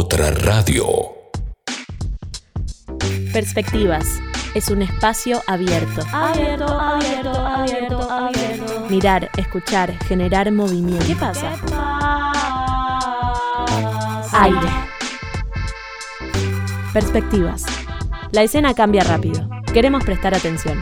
Otra radio. Perspectivas. Es un espacio abierto. Abierto, abierto, abierto, abierto. Mirar, escuchar, generar movimiento. ¿Qué pasa? Aire. Perspectivas. La escena cambia rápido. Queremos prestar atención.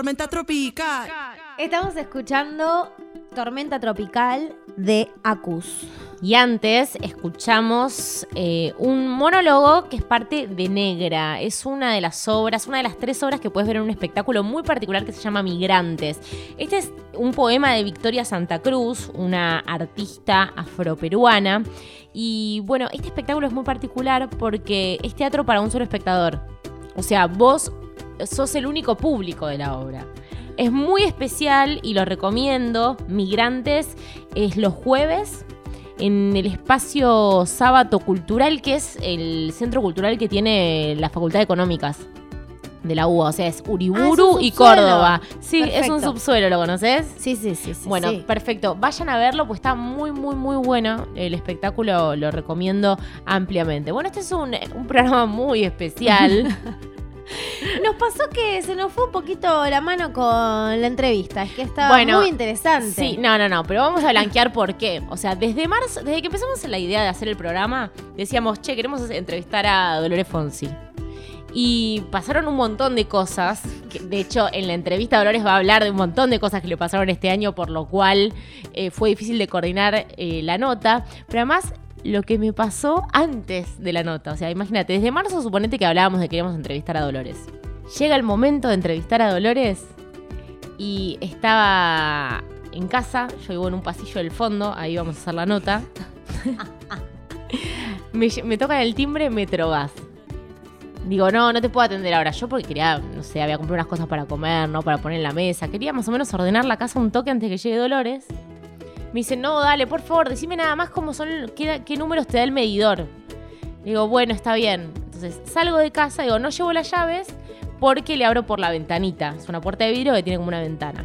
Tormenta tropical. Estamos escuchando Tormenta Tropical de Acus. Y antes escuchamos eh, un monólogo que es parte de Negra. Es una de las obras, una de las tres obras que puedes ver en un espectáculo muy particular que se llama Migrantes. Este es un poema de Victoria Santa Cruz, una artista afroperuana. Y bueno, este espectáculo es muy particular porque es teatro para un solo espectador. O sea, vos sos el único público de la obra. Es muy especial y lo recomiendo. Migrantes es los jueves en el espacio Sábato Cultural, que es el centro cultural que tiene la Facultad de Económicas de la UBA. O sea, es Uriburu Ah, es y. Córdoba. Sí, es un subsuelo, ¿lo conoces? Sí, sí, sí. sí, Bueno, sí. perfecto. Vayan a verlo, pues está muy, muy, muy bueno. El espectáculo lo recomiendo ampliamente. Bueno, este es un, un programa muy especial. Nos pasó que se nos fue un poquito la mano con la entrevista. Es que estaba Bueno, muy interesante. Sí, no, no, no, pero vamos a blanquear por qué. O sea, desde marzo, desde que empezamos la idea de hacer el programa, decíamos, che, queremos entrevistar a Dolores Fonsi. Y pasaron un montón de cosas. que, de hecho, en la entrevista Dolores va a hablar de un montón de cosas que le pasaron este año, por lo cual eh, fue difícil de coordinar eh, la nota. Pero además, lo que me pasó antes de la nota. O sea, imagínate, desde marzo suponete que hablábamos de que queríamos entrevistar a Dolores. Llega el momento de entrevistar a Dolores y estaba en casa, yo vivo en un pasillo del fondo, ahí vamos a hacer la nota. me, me tocan el timbre Metrogas. Digo, no, no te puedo atender ahora. Yo porque quería, no sé, había comprado unas cosas para comer, ¿no? Para poner en la mesa. Quería más o menos ordenar la casa un toque antes que llegue Dolores. Me dice, no, dale, por favor, decime nada más cómo son, qué, números te da el medidor. Digo, bueno, está bien. Entonces salgo de casa, digo, no llevo las llaves porque le abro por la ventanita. Es una puerta de vidrio que tiene como una ventana.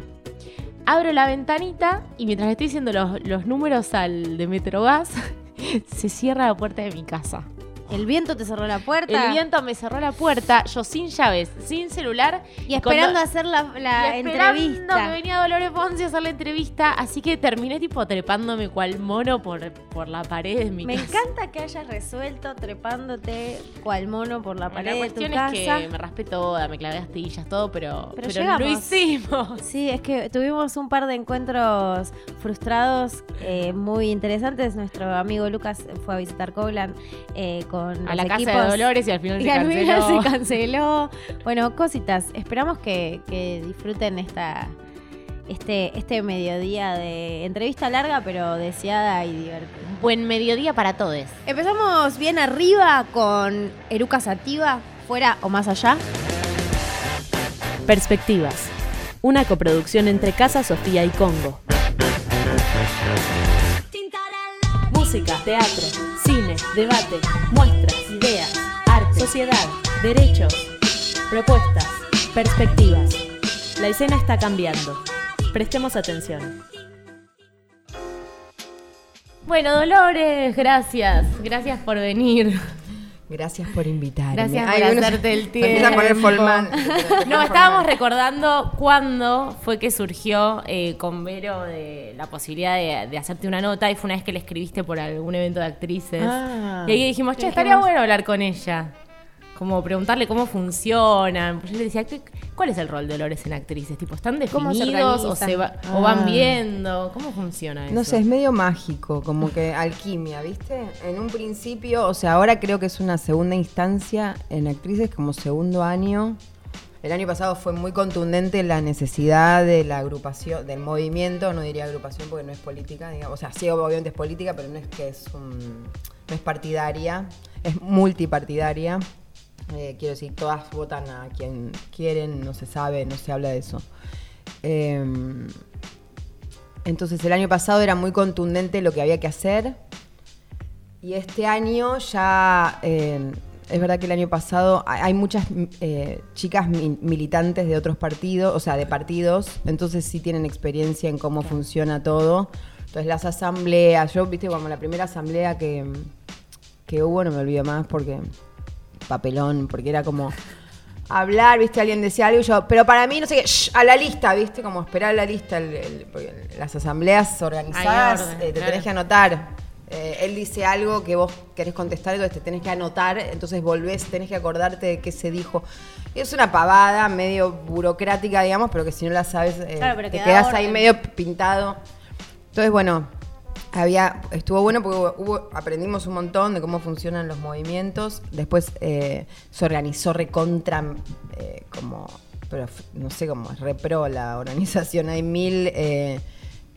Abro la ventanita y mientras le estoy diciendo los, los números al de Metrogas, se cierra la puerta de mi casa. El viento te cerró la puerta. El viento me cerró la puerta, yo sin llaves, sin celular. Y esperando cuando- hacer la, la y esperando entrevista. que venía Dolores Fonsi a hacer la entrevista, así que terminé tipo trepándome cual mono por, por la pared de mi Me casa. encanta que hayas resuelto trepándote cual mono por la pared la de tu cuestión casa. es que me raspé toda, me clavé astillas, todo, pero, Pero pero, lo hicimos. Sí, es que tuvimos un par de encuentros frustrados eh, muy interesantes. Nuestro amigo Lucas fue a visitar Coblan eh, con A los la casa equipos. de Dolores y al final Y se al final canceló. se canceló. Bueno, cositas. Esperamos que, que disfruten esta, este, este mediodía de entrevista larga, pero deseada y divertida. Buen mediodía para todos. Empezamos bien arriba con Eruca Sativa, fuera o más allá. Perspectivas. Una coproducción entre Casa Sofía y Congo. Música, teatro, cine, debate, muestras, ideas, arte, sociedad, derechos. Propuestas, perspectivas. La escena está cambiando. Prestemos atención. Bueno, Dolores, gracias. Gracias por venir. Gracias por invitarme. Gracias Ay, por hacerte el se empieza a poner tiempo. formal. No, estábamos recordando cuándo fue que surgió eh, con Vero de la posibilidad de, de hacerte una nota y fue una vez que le escribiste por algún evento de actrices. Ah. y ahí dijimos, che, estaría bueno hablar con ella. Como preguntarle cómo funcionan. Yo le decía, ¿qué- ¿cuál es el rol de Dolores en actrices? Tipo, ¿están ¿Cómo se definidos o, se va- o van Ah. viendo? ¿Cómo funciona eso? No sé, es medio mágico, como que alquimia, ¿viste? En un principio, o sea, ahora creo que es una segunda instancia en actrices, como segundo año. El año pasado fue muy contundente la necesidad de la agrupación, del movimiento, no diría agrupación porque no es política, digamos. O sea, sí, obviamente es política, pero no es que es un, no es partidaria, es multipartidaria. Eh, quiero decir, todas votan a quien quieren, no se sabe, no se habla de eso. Em, entonces el año pasado era muy contundente lo que había que hacer. Y este año ya, eh, es verdad que el año pasado hay, muchas eh, chicas mi- militantes de otros partidos, o sea, de partidos, entonces sí tienen experiencia en cómo funciona todo. Entonces las asambleas, yo, viste, como la primera asamblea que, que hubo, no me olvido más porque papelón, porque era como hablar, viste, alguien decía algo y yo, pero para mí no sé qué, shh, a la lista, viste, como esperar la lista, el- el- porque las asambleas organizadas orden, eh, te claro. tenés que anotar. Eh, él dice algo que vos querés contestar, entonces te tenés que anotar, entonces volvés, tenés que acordarte de qué se dijo. Y es una pavada medio burocrática, digamos, pero que si no la sabes, eh, Claro, te quedás ahí medio pintado. Entonces, bueno, había, estuvo bueno porque hubo- hubo- aprendimos un montón de cómo funcionan los movimientos. Después eh, se organizó recontra, eh, como, pero no sé cómo es, repro la organización. Hay mil eh,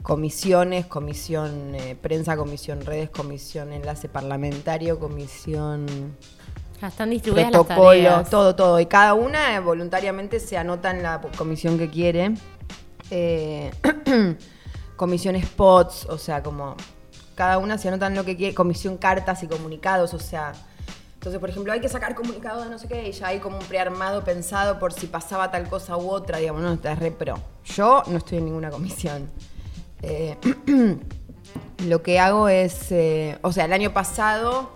comisiones, comisión prensa, comisión redes, comisión enlace parlamentario, comisión Ya están distribuidas las protocolo, tareas. todo, todo. Y cada una voluntariamente se anota en la comisión que quiere. Comisión spots, o sea, como cada una se anota en lo que quiere. Comisión cartas y comunicados, o sea. Entonces, por ejemplo, hay que sacar comunicados de no sé qué, y ya hay como un prearmado pensado por si pasaba tal cosa u otra, digamos, no, estás re pro. Yo no estoy en ninguna comisión. Eh, lo que hago es, eh, o sea, el año pasado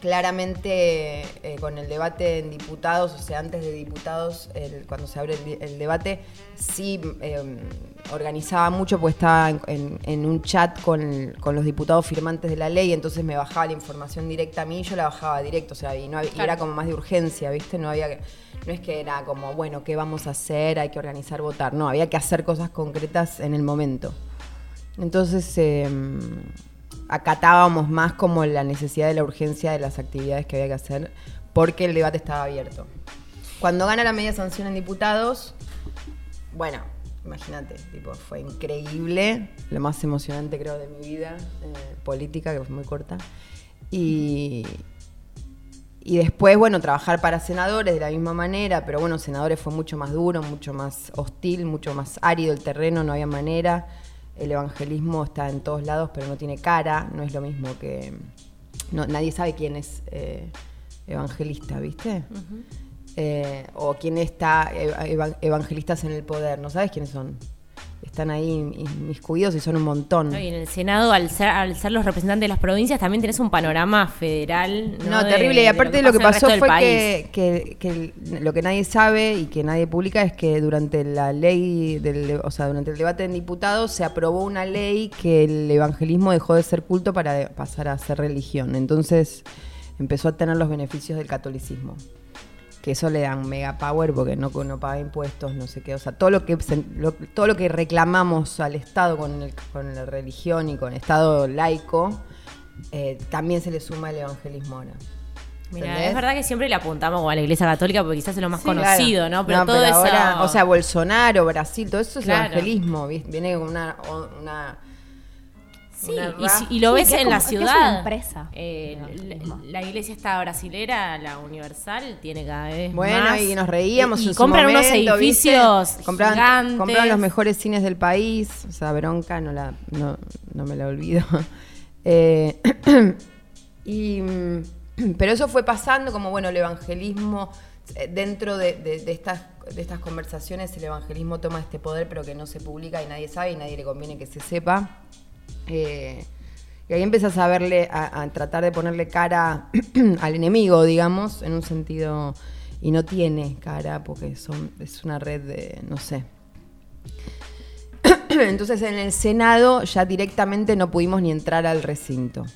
claramente eh, con el debate en diputados, o sea, antes de diputados, el- cuando se abre el, debate, sí eh, organizaba mucho, pues estaba en, en- en un chat con, con los diputados firmantes de la ley, entonces me bajaba la información directa a mí y yo la bajaba directo, o sea, y, no había- y era como más de urgencia, ¿viste? No había que- no es que era como, bueno, ¿qué vamos a hacer? Hay que organizar, votar. No, había que hacer cosas concretas en el momento. Entonces eh, acatábamos más como la necesidad de la urgencia de las actividades que había que hacer porque el debate estaba abierto. Cuando gana la media sanción en diputados, bueno, imagínate, tipo, fue increíble, lo más emocionante creo de mi vida eh, política, que fue muy corta. Y, y después, bueno, trabajar para senadores de la misma manera, pero bueno, senadores fue mucho más duro, mucho más hostil, mucho más árido el terreno, no había manera. El evangelismo está en todos lados, pero no tiene cara, no es lo mismo que... no- nadie sabe quién es eh, evangelista, ¿viste? Eh, o quién está eva- eva- evangelistas en el poder, ¿no sabes quiénes son? Están ahí inmiscuidos y son un montón. No, y en el Senado, al ser, al ser los representantes de las provincias, también tenés un panorama federal. No, De- terrible. Y de aparte lo que, pasa el resto pasó fue que, que- que lo que nadie sabe y que nadie publica es que durante la ley, del, o sea, durante el debate en diputados se aprobó una ley que el evangelismo dejó de ser culto para de- pasar a ser religión. Entonces empezó a tener los beneficios del catolicismo. Que eso le dan mega power porque no, no paga impuestos, no sé qué. O sea, todo lo que, lo- todo lo que reclamamos al Estado con, el- con la religión y con el Estado laico, eh, también se le suma el evangelismo ahora. Mira, es verdad que siempre le apuntamos a la iglesia católica porque quizás es lo más Sí, conocido, claro. ¿no? Pero todo eso. ahora, o sea, Bolsonaro, Brasil, todo eso es Claro. evangelismo, ¿viste? Viene con una Sí, y, si- y lo Sí, ves que es en la como- es ciudad. una empresa. Eh, la, la iglesia está brasilera, la universal, tiene cada vez Bueno, más. y nos reíamos Y, y compran unos momento, ¿viste? edificios compraban, gigantes. compraban los mejores cines del país, o sea, bronca, no, la, no, no me la olvido. Eh, y, mm, pero eso fue pasando como, bueno, el evangelismo eh, dentro de, de- de estas, de estas conversaciones el evangelismo toma este poder, pero que no se publica y nadie sabe y nadie le conviene que se sepa. Eh, y ahí empiezas a verle, a, a tratar de ponerle cara al enemigo, digamos, en un sentido. Y no tiene cara, porque son, es una red de, no sé. Entonces en el Senado ya directamente no pudimos ni entrar al recinto.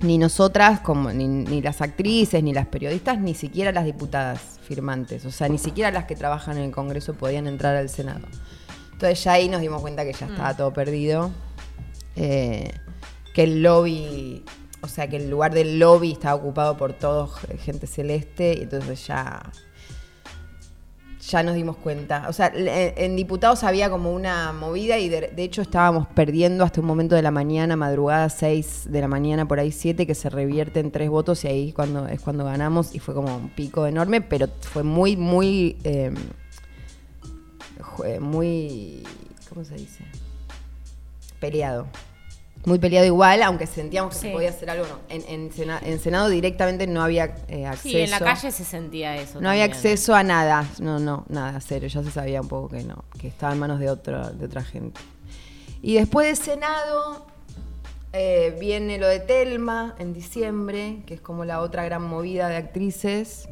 Ni nosotras, como, ni, ni las actrices, ni las periodistas, ni siquiera las diputadas firmantes. O sea, ni siquiera las que trabajan en el Congreso podían entrar al Senado. Entonces ya ahí nos dimos cuenta que ya estaba todo perdido. Eh, que el lobby, o sea, que el lugar del lobby estaba ocupado por todos gente celeste. Y entonces ya ya nos dimos cuenta. O sea, en diputados había como una movida y de, de hecho estábamos perdiendo hasta un momento de la mañana, madrugada 6 de la mañana, por ahí 7, que se revierte en tres votos y ahí cuando, es cuando ganamos y fue como un pico enorme, pero fue muy, muy, eh, muy, ¿cómo se dice? Peleado. Muy peleado igual, aunque sentíamos que Sí. se podía hacer algo. No. En, en Sena- en Senado directamente no había eh, acceso. Sí, en la calle se sentía eso. No había acceso a nada, no, no, nada, cero. Ya se sabía un poco que no, que estaba en manos de, otro, de otra gente. Y después de Senado eh, viene lo de Telma en diciembre, que es como la otra gran movida de actrices,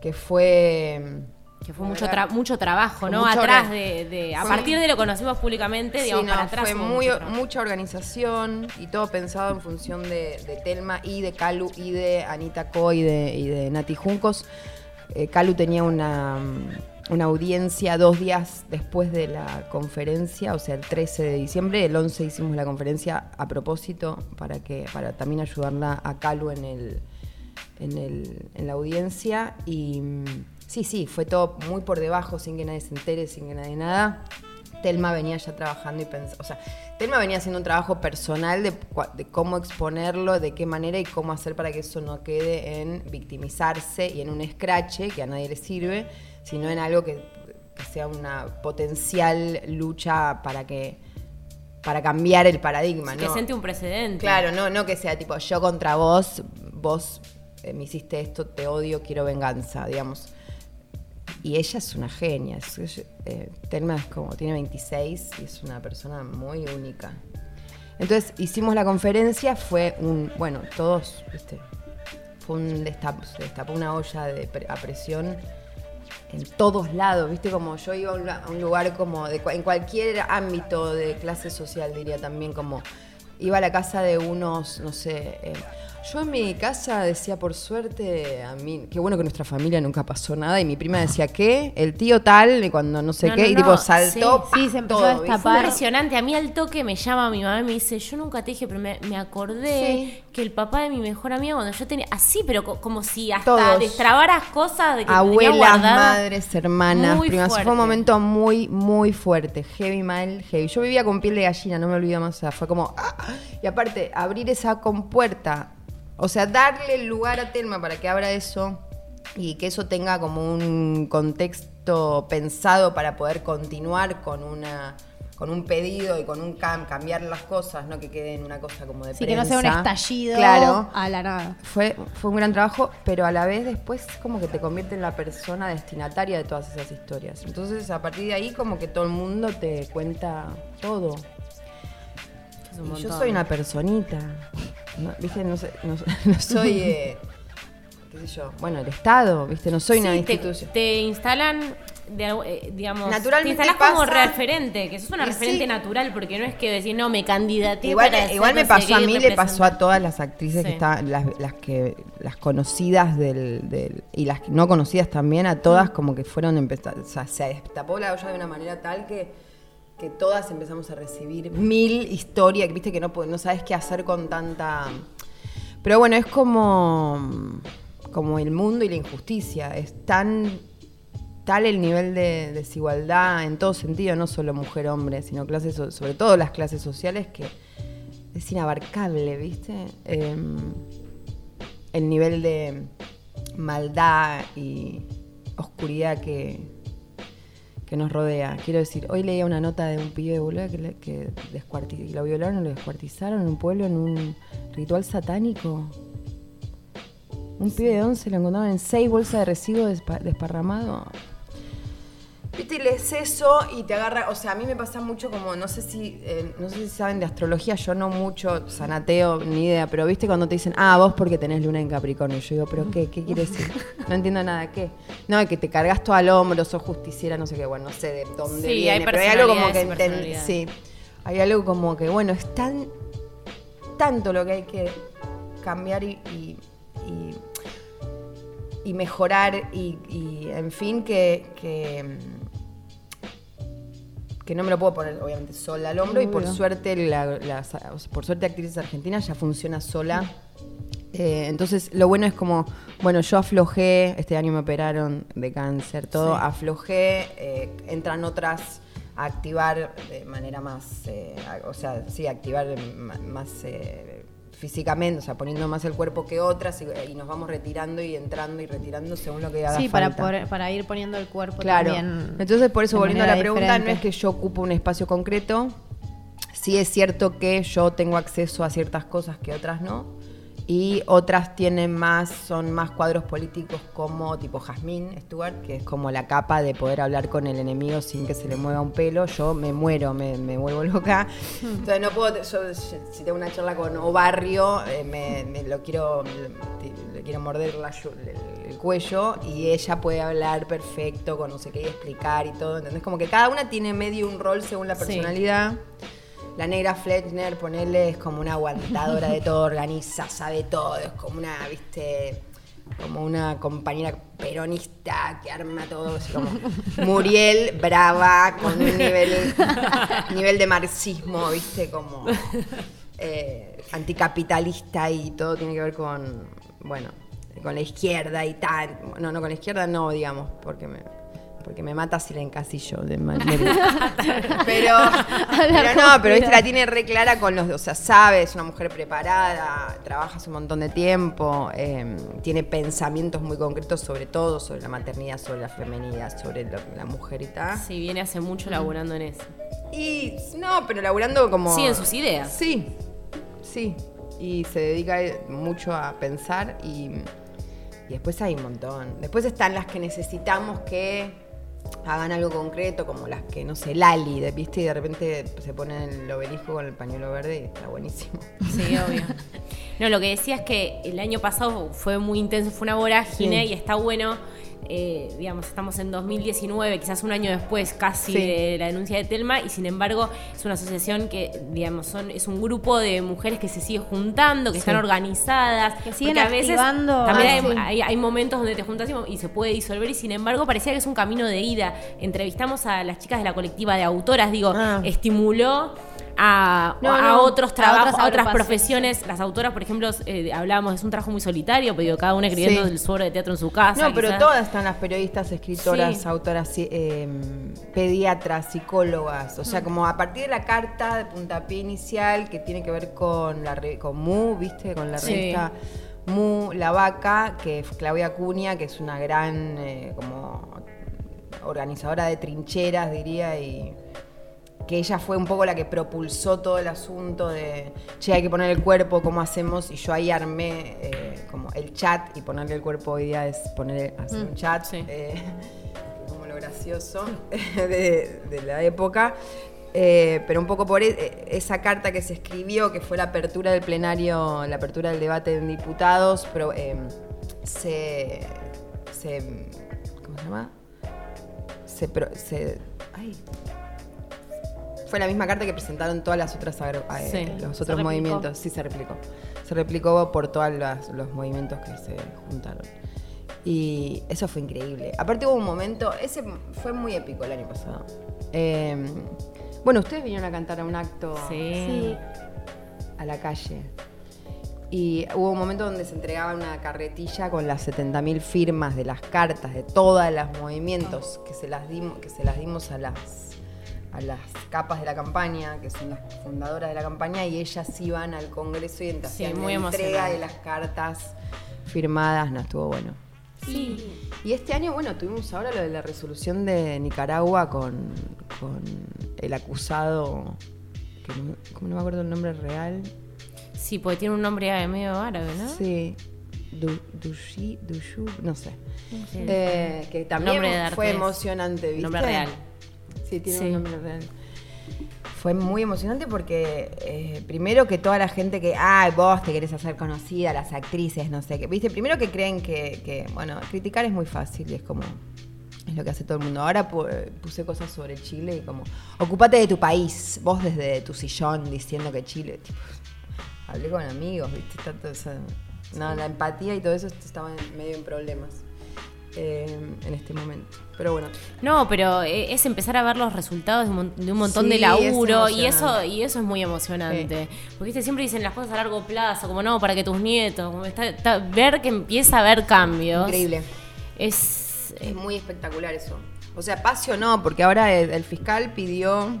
que fue... Que fue mucho, tra- mucho trabajo, ¿no? Mucho atrás de, de- A Sí. partir de lo conocimos públicamente, Sí, digamos, no, para atrás. fue muy, mucho mucha organización y todo pensado en función de, de Telma y de Calu y de Anita Co y de, y de Nati Juncos. Eh, Calu tenía una, una audiencia dos días después de la conferencia, o sea, el 13 de diciembre. El 11 hicimos la conferencia a propósito para, que, para también ayudarla a Calu en, el, en, el, en la audiencia. Y sí, sí, fue todo muy por debajo, sin que nadie se entere, sin que nadie nada. Telma venía ya trabajando y pensando, o sea, Telma venía haciendo un trabajo personal de, de cómo exponerlo, de qué manera y cómo hacer para que eso no quede en victimizarse y en un escrache que a nadie le sirve, sino en algo que, que sea una potencial lucha para que para cambiar el paradigma, Que ¿no? siente un precedente. Claro, no, no que sea tipo yo contra vos, vos eh, me hiciste esto, te odio, quiero venganza, digamos. Y ella es una genia. es- eh, Telma es como, tiene 26 y es una persona muy única. Entonces hicimos la conferencia, fue un, bueno, todos, ¿viste? Fue un destap, se destapó una olla de a presión en todos lados, ¿viste? Como yo iba a un, lugar como, de, en cualquier ámbito de clase social, diría también, como iba a la casa de unos, no sé, eh, yo en mi casa decía, por suerte, a mí, qué bueno que nuestra familia nunca pasó nada, y mi prima decía, ¿qué? El tío tal, y cuando no sé No, qué, no, y no, tipo saltó, sí, ¡pah! se empezó todo, a. Impresionante. A mí al toque me llama mi mamá y me dice, yo nunca te dije, pero me, me acordé Sí. que el papá de mi mejor amiga cuando yo tenía... Así, pero co- como si hasta Todos. destrabaras cosas de que Abuelas, madres, hermanas, Muy primas. Fue un momento muy, muy fuerte. Heavy mal, heavy. Yo vivía con piel de gallina, no me olvido más. O sea, fue como. ¡ah! Y aparte, abrir esa compuerta. O sea, darle el lugar a Telma para que abra eso y que eso tenga como un contexto pensado para poder continuar con una con un pedido y con un cam- cambiar las cosas, no que quede en una cosa como de Sí, que no sea un prensa. estallido Claro. a la nada. Fue, fue un gran trabajo, pero a la vez después como que te convierte en la persona destinataria de todas esas historias. Entonces a partir de ahí como que todo el mundo te cuenta todo. Y yo soy una personita. No, ¿Viste? No, sé- no- no soy, eh, qué sé yo, bueno, el Estado, ¿viste? No soy una te, institución. te instalan, de, eh, digamos, Naturalmente te instalás como referente, que sos una Y referente sí. natural, porque no es que decir, no, me candidaté Igual, para ser igual me pasó a mí, le pasó a todas las actrices que estaban, las, las que las conocidas del, del- y las no conocidas también, a Mm. todas como que fueron empezar, o sea, se destapó la olla de una manera tal que, que todas empezamos a recibir mil historias, viste que no, no sabes qué hacer con tanta. Pero bueno, es como, como el mundo y la injusticia. Es tan tal el nivel de desigualdad en todo sentido, no solo mujer-hombre, sino clases, so- sobre todo las clases sociales, que es inabarcable, ¿viste? Em, el nivel de maldad y oscuridad que, que nos rodea. Quiero decir, hoy leía una nota de un pibe boludo que, le- que descuarti- lo violaron, lo descuartizaron en un pueblo en un ritual satánico. Un pibe de 11 lo encontraron en seis bolsas de residuos despa- desparramado. Viste, y lees eso y te agarra, o sea, a mí me pasa mucho como, no sé si, eh, no sé si saben de astrología, yo no mucho, sanateo, ni idea, pero viste cuando te dicen, ah, vos porque tenés luna en Capricornio, yo digo, pero ¿qué? ¿Qué quiere decir? No entiendo nada, ¿qué? No, que te cargas todo al hombro, sos justiciera, no sé qué, bueno, no sé de dónde Sí, viene, hay pero hay algo como que enten- sí, hay algo como que, bueno, es tan, tanto lo que hay que cambiar y, y- y- y mejorar y, en fin, que, que, mm, que no me lo puedo poner obviamente sola al hombro y por suerte la, la- por suerte actrices argentinas ya funciona sola Eh, entonces lo bueno es como bueno yo aflojé este año me operaron de cáncer todo Sí. aflojé eh, entran otras a activar de manera más eh, o sea sí activar más físicamente o sea poniendo más el cuerpo que otras y, y nos vamos retirando y entrando y retirando según lo que haga Sí, para, falta. poder- para ir poniendo el cuerpo Claro. también. Entonces, por eso, volviendo a la pregunta, no es que yo ocupo un espacio concreto. Sí es cierto que yo tengo acceso a ciertas cosas que otras no. Y otras tienen más, son más cuadros políticos como tipo Jazmín Stewart, que es como la capa de poder hablar con el enemigo sin que se le mueva un pelo. Yo me muero, me, me vuelvo loca. Entonces no puedo, yo si tengo una charla con Obarrio, eh, me, me lo quiero, le, quiero morder la el, el cuello y ella puede hablar perfecto con no sé qué y explicar y todo. ¿Entendés? Como que cada una tiene medio un rol según la Sí. La negra Fletcher, ponele, es como una aguantadora de todo, organiza, sabe todo, es como una, viste, como una compañera peronista que arma todo, así como Muriel, brava, con un nivel, nivel de marxismo, viste, como eh, anticapitalista y todo tiene que ver con, bueno, con la izquierda y tal. No, no, con la izquierda no, digamos, porque me, porque me mata si la encasillo de manera. pero, pero no, pero viste, la tiene re clara con los, o sea, sabe, es una mujer preparada, trabaja hace un montón de tiempo, eh, tiene pensamientos muy concretos sobre todo, sobre la maternidad, sobre la femenidad, sobre lo- la mujer y tal. Sí, viene hace mucho laburando en eso. Y no, pero laburando como. Sí, en sus ideas. Sí, sí. Y se dedica mucho a pensar y, y después hay un montón. Después están las que necesitamos que hagan algo concreto, como las que, no sé, Lali, de- ¿viste? Y de repente se ponen el obelisco con el pañuelo verde y está buenísimo. Sí, obvio. No, lo que decía es que el año pasado fue muy intenso, fue una vorágine Sí. y está bueno. Eh, digamos, estamos en 2019, quizás un año después casi Sí. de la denuncia de Telma, y sin embargo es una asociación que, digamos, son, es un grupo de mujeres que se sigue juntando, que Sí. están organizadas, Que siguen a veces activando- también Ah, hay, sí. hay- hay momentos donde te juntas y, y se puede disolver, y sin embargo parecía que es un camino de ida. Entrevistamos a las chicas de la colectiva de autoras, digo, Ah. estimuló a, No, a no, otros trabajos, otras a otras profesiones. Las autoras, por ejemplo, eh, hablábamos, es un trabajo muy solitario, pero cada una escribiendo Sí. su obra de teatro en su casa. No, pero quizás. todas están las periodistas, escritoras, Sí. autoras, eh, pediatras, psicólogas. O sea, como a partir de la carta de puntapié inicial que tiene que ver con la con Mu, ¿viste? Con la revista Mu, La Vaca, que es Claudia Acuña, que es una gran eh, como organizadora de trincheras, diría, y que ella fue un poco la que propulsó todo el asunto de, che, hay que poner el cuerpo, ¿cómo hacemos? Y yo ahí armé eh, como el chat y ponerle el cuerpo hoy día es poner, hacer un chat, sí. eh, como lo gracioso de, de la época. Eh, pero un poco por e- esa carta que se escribió, que fue la apertura del plenario, la apertura del debate en diputados, pero, se, se. ¿Cómo se llama? Se. se ay, fue la misma carta que presentaron todas las otras agru- eh, Sí, los otros movimientos. Sí, se replicó. Se replicó por todos los movimientos que se juntaron. Y eso fue increíble. Aparte hubo un momento, ese fue muy épico el año pasado. Eh, bueno, ustedes vinieron a cantar a un acto Sí. a la calle. Y hubo un momento donde se entregaba una carretilla con las 70.000 firmas de las cartas de todos los movimientos que se las dimos, que se las dimos a las a las capas de la campaña, que son las fundadoras de la campaña, y ellas iban al Congreso y entonces Sí, muy la entrega de las cartas firmadas, no estuvo bueno. Sí. Y este año, bueno, tuvimos ahora lo de la resolución de Nicaragua con, con el acusado, que no, como no me acuerdo el nombre real. Sí, porque tiene un nombre medio árabe, ¿no? Sí. Du- Dushi, Dushu, no sé. Eh, que también fue emocionante, ¿viste? Nombre real. Sí, tiene Sí. un nombre real. Fue muy emocionante porque eh, primero que toda la gente que, ay, vos te querés hacer conocida, las actrices, no sé qué, viste, primero que creen que, que, bueno, criticar es muy fácil y es como, es lo que hace todo el mundo. Ahora pu- puse cosas sobre Chile y como, ocupate de tu país, vos desde tu sillón diciendo que Chile, tipo, hablé con amigos, viste, eso- no, la empatía y todo eso estaba medio en problemas eh, en este momento. Pero bueno, No, pero eh, es empezar a ver los resultados de un, mon- de un montón Sí, de es laburo y eso y eso es muy emocionante. Porque ¿viste? siempre dicen las cosas a largo plazo, como no, para que tus nietos, como está- está- ver que empieza a haber cambios. increíble. Es Es muy espectacular eso. O sea, Pacio no, porque ahora el, el fiscal pidió,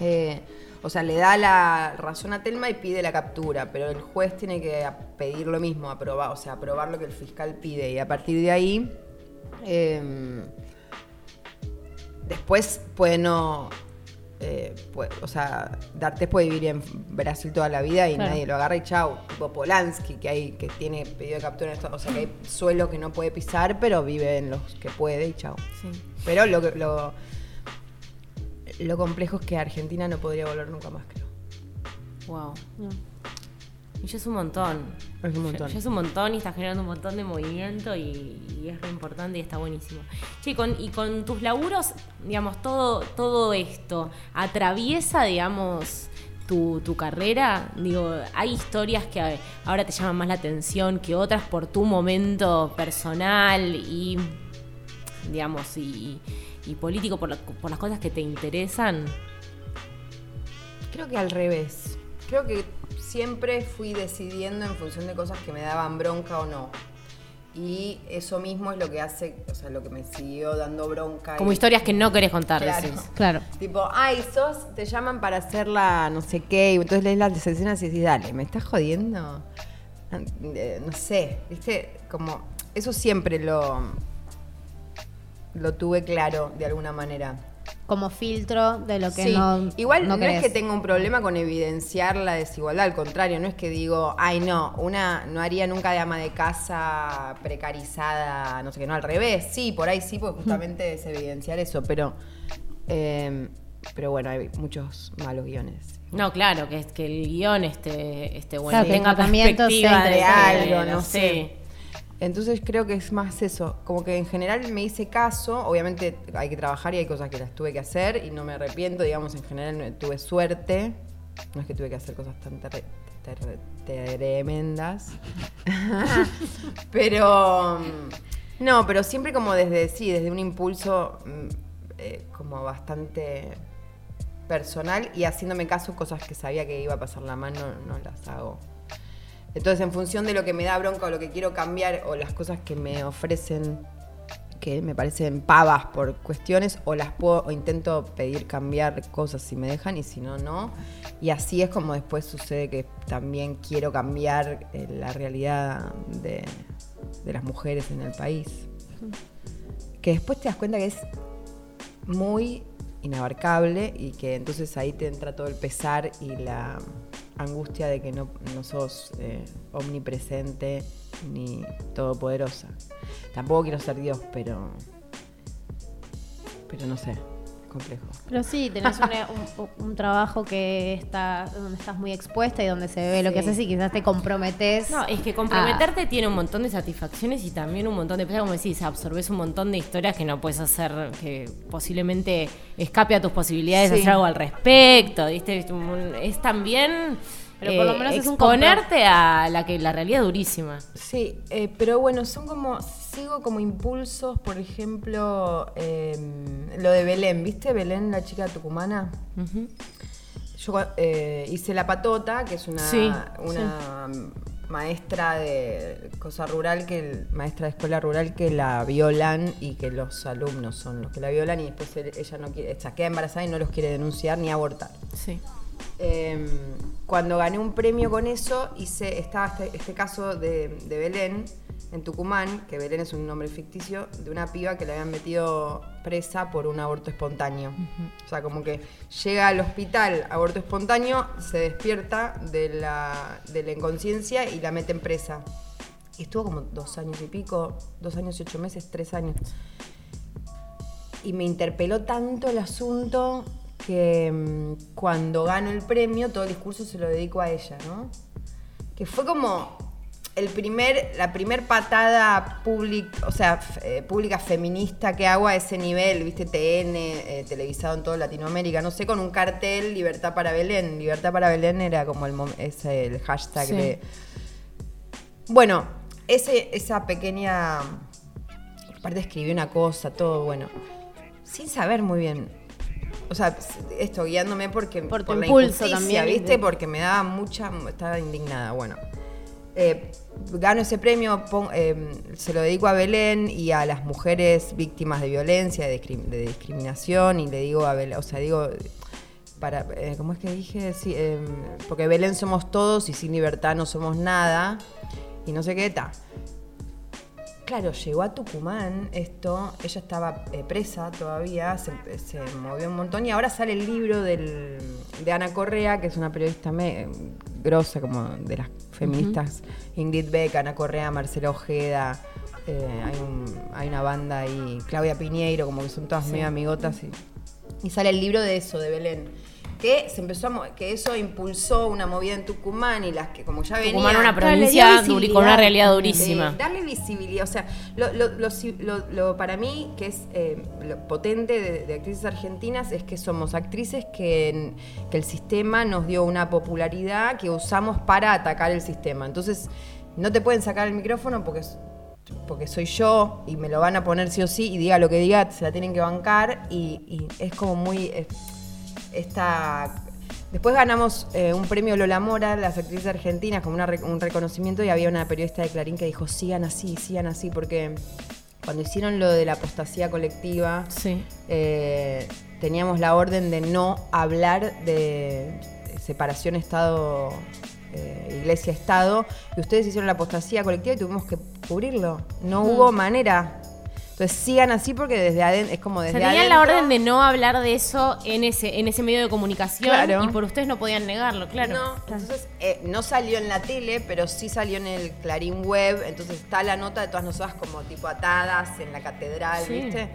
eh, o sea, le da la razón a Telma y pide la captura, pero el juez tiene que pedir lo mismo, aprobar, o sea, aprobar lo que el fiscal pide y a partir de ahí, eh, después puede no, eh, puede- o sea, D'Artes puede vivir en Brasil toda la vida y Claro. nadie lo agarra y chau, tipo Polanski, que hay que tiene pedido de captura en esto, o sea, que hay suelo que no puede pisar, pero vive en los que puede y chau. Pero lo, que- lo, lo complejo es que Argentina no podría volver nunca más, creo. wow. Y ya es un montón. Es un montón. Ya, ya es un montón y está generando un montón de movimiento y, y es re importante y está buenísimo. Che, y con, y con tus laburos, digamos, todo, todo esto atraviesa, digamos, tu, tu carrera. Digo, hay historias que ahora te llaman más la atención que otras por tu momento personal y, digamos, y, y político, por, la- por las cosas que te interesan. Creo que al revés. Creo que siempre fui decidiendo en función de cosas que me daban bronca o no. Y eso mismo es lo que hace, o sea, lo que me siguió dando bronca. Como y- historias que no querés contar, Claro. decís. Claro. Tipo, ay, sos, te llaman para hacer la no sé qué, y entonces lees las escenas y decís, dale, ¿me estás jodiendo? Eh, No sé, viste, como, eso siempre lo, lo tuve claro de alguna manera. Como filtro de lo que Sí, no. igual no, es querés. que tenga un problema con evidenciar la desigualdad, al contrario, no es que digo, ay no, una no haría nunca de ama de casa precarizada, no sé qué, no, al revés, sí, por ahí sí, porque justamente es evidenciar eso, pero eh, pero bueno, hay muchos malos guiones. No, claro, que, es que el guion esté, esté bueno, que el tenga perspectiva sea de entre algo, no sí. sé. Entonces creo que es más eso, como que en general me hice caso, obviamente hay que trabajar y hay cosas que las tuve que hacer y no me arrepiento, digamos, en general tuve suerte, no es que tuve que hacer cosas tan terre- ter- tremendas, pero mm, no, pero siempre como desde, sí, desde un impulso mm, eh, como bastante personal y haciéndome caso cosas que sabía que iba a pasar la mano, no las hago. Entonces, en función de lo que me da bronca o lo que quiero cambiar o las cosas que me ofrecen que me parecen pavas por cuestiones o las puedo intento pedir cambiar cosas si me dejan y si no no. Y así es como después sucede que también quiero cambiar eh, la realidad de las mujeres en el país. Que después te das cuenta que es muy inabarcable y que entonces ahí te entra todo el pesar y la angustia de que no, no sos eh, omnipresente ni todopoderosa. Tampoco quiero ser Dios, pero. Pero no sé, complejo. Pero sí, tenés un, un- un trabajo que está donde estás muy expuesta y donde se ve lo que Sí. haces y quizás te comprometes. No, es que comprometerte tiene un montón de satisfacciones y también un montón de como decís, absorbes un montón de historias que no puedes hacer, que posiblemente escape a tus posibilidades de Sí. hacer algo al respecto, ¿viste? Es también Pero por lo eh, menos es un exponerte a la que la realidad es durísima. Sí, eh, pero bueno, son como. Sigo como impulsos, por ejemplo, eh, lo de Belén, ¿viste? Belén, la chica tucumana. Yo eh, hice La Patota, que es una, Sí, una maestra de cosa rural, que maestra de escuela rural que la violan y que los alumnos son los que la violan y después ella no quiere, se queda embarazada y no los quiere denunciar ni abortar. Sí. Eh, cuando gané un premio con eso, hice, estaba este, este caso de, de Belén en Tucumán, que Belén es un nombre ficticio, de una piba que le habían metido presa por un aborto espontáneo. O sea, como que llega al hospital, aborto espontáneo, se despierta de la, de la inconsciencia y la meten presa. Y estuvo como dos años y pico, dos años y ocho meses, tres años. Y me interpeló tanto el asunto que mm, cuando gano el premio, todo el discurso se lo dedico a ella, ¿no? Que fue como el primer, la primer patada pública, o sea, eh, pública feminista que hago a ese nivel, viste, TN, eh, televisado en toda Latinoamérica, no sé, con un cartel Libertad para Belén. Libertad para Belén era como el, es el hashtag Sí. de. Bueno, ese, esa pequeña. Aparte escribí una cosa, todo bueno. Sin saber muy bien. O sea, esto guiándome porque Por por la impulso también. ¿viste? Porque me daba mucha. Estaba indignada. Bueno. Eh, gano ese premio, pon- eh, se lo dedico a Belén y a las mujeres víctimas de violencia, de, de discriminación, y le digo a Belén, o sea, digo, para, eh, ¿cómo es que dije? Sí, eh, porque Belén somos todos y sin libertad no somos nada, y no sé qué está. Claro, llegó a Tucumán esto, ella estaba eh, presa todavía, se, se movió un montón y ahora sale el libro del- de Ana Correa, que es una periodista me- grosa como de las feministas, Ingrid Beck, Ana Correa, Marcela Ojeda, eh, hay, un- hay una banda ahí, Claudia Piñeiro, como que son todas medio amigotas y, y sale el libro de eso, de Belén. Que se empezó a que eso impulsó una movida en Tucumán y las que como ya venían. Tucumán, una provincia duri- con una realidad durísima. Darle visibilidad. O sea, lo, lo- lo si- lo- lo- para mí, que es eh, lo potente de, de actrices argentinas, es que somos actrices que, en- que el sistema nos dio una popularidad que usamos para atacar el sistema. Entonces, no te pueden sacar el micrófono porque es- porque soy yo y me lo van a poner sí o sí y diga lo que diga, se la tienen que bancar y, y es como muy... esta... Después ganamos eh, un premio Lola Mora, las actrices argentinas, como una un reconocimiento y había una periodista de Clarín que dijo, sigan así, sigan así, porque cuando hicieron lo de la apostasía colectiva, Sí. eh, teníamos la orden de no hablar de separación Estado, eh, Iglesia-Estado, y ustedes hicieron la apostasía colectiva y tuvimos que cubrirlo. No hubo manera. Entonces sigan así porque desde adentro, es como O desde sea, tenían la orden de no hablar de eso en ese, en ese medio de comunicación Claro. y por ustedes no podían negarlo, claro. No, entonces eh, no salió en la tele, pero sí salió en el Clarín Web, entonces está la nota de todas nosotras como tipo atadas en la catedral, Sí. ¿viste?